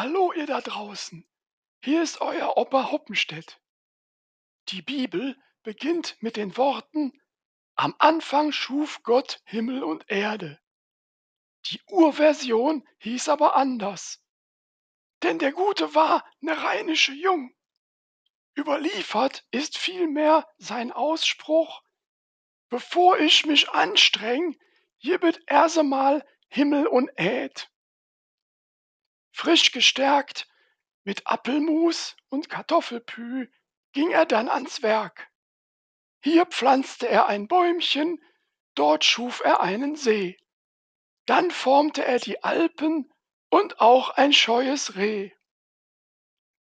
Hallo ihr da draußen, hier ist euer Opa Hoppenstedt. Die Bibel beginnt mit den Worten Am Anfang schuf Gott Himmel und Erde. Die Urversion hieß aber anders. Denn der Gute war ne rheinische Jung. Überliefert ist vielmehr sein Ausspruch Bevor ich mich anstreng, jibbet erse mal Himmel und Äd. Frisch gestärkt mit Apfelmus und Kartoffelpü ging er dann ans Werk. Hier pflanzte er ein Bäumchen, dort schuf er einen See. Dann formte er die Alpen und auch ein scheues Reh.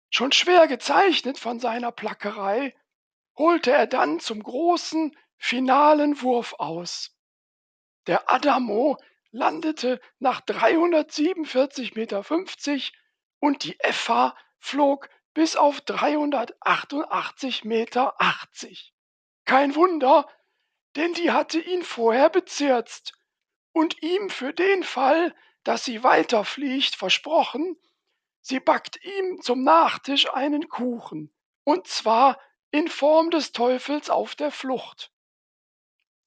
Schon schwer gezeichnet von seiner Plackerei, holte er dann zum großen, finalen Wurf aus. Der Adamo landete nach 347,50 Meter und die Effa flog bis auf 388,80 Meter. Kein Wunder, denn die hatte ihn vorher bezirzt und ihm für den Fall, dass sie weiterfliegt, versprochen, sie backt ihm zum Nachtisch einen Kuchen, und zwar in Form des Teufels auf der Flucht.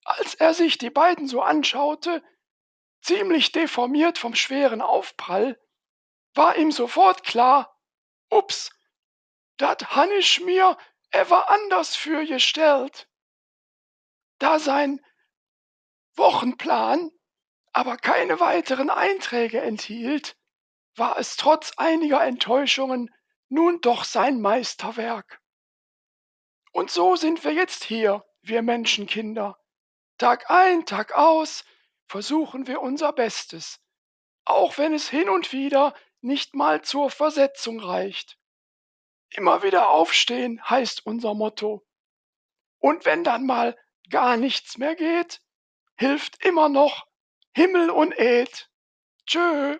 Als er sich die beiden so anschaute, ziemlich deformiert vom schweren Aufprall, war ihm sofort klar, ups, dat han ich mir ever anders für gestellt. Da sein Wochenplan aber keine weiteren Einträge enthielt, war es trotz einiger Enttäuschungen nun doch sein Meisterwerk. Und so sind wir jetzt hier, wir Menschenkinder. Tag ein, Tag aus versuchen wir unser Bestes, auch wenn es hin und wieder nicht mal zur Versetzung reicht. Immer wieder aufstehen heißt unser Motto. Und wenn dann mal gar nichts mehr geht, hilft immer noch Himmel und Ed. Tschö.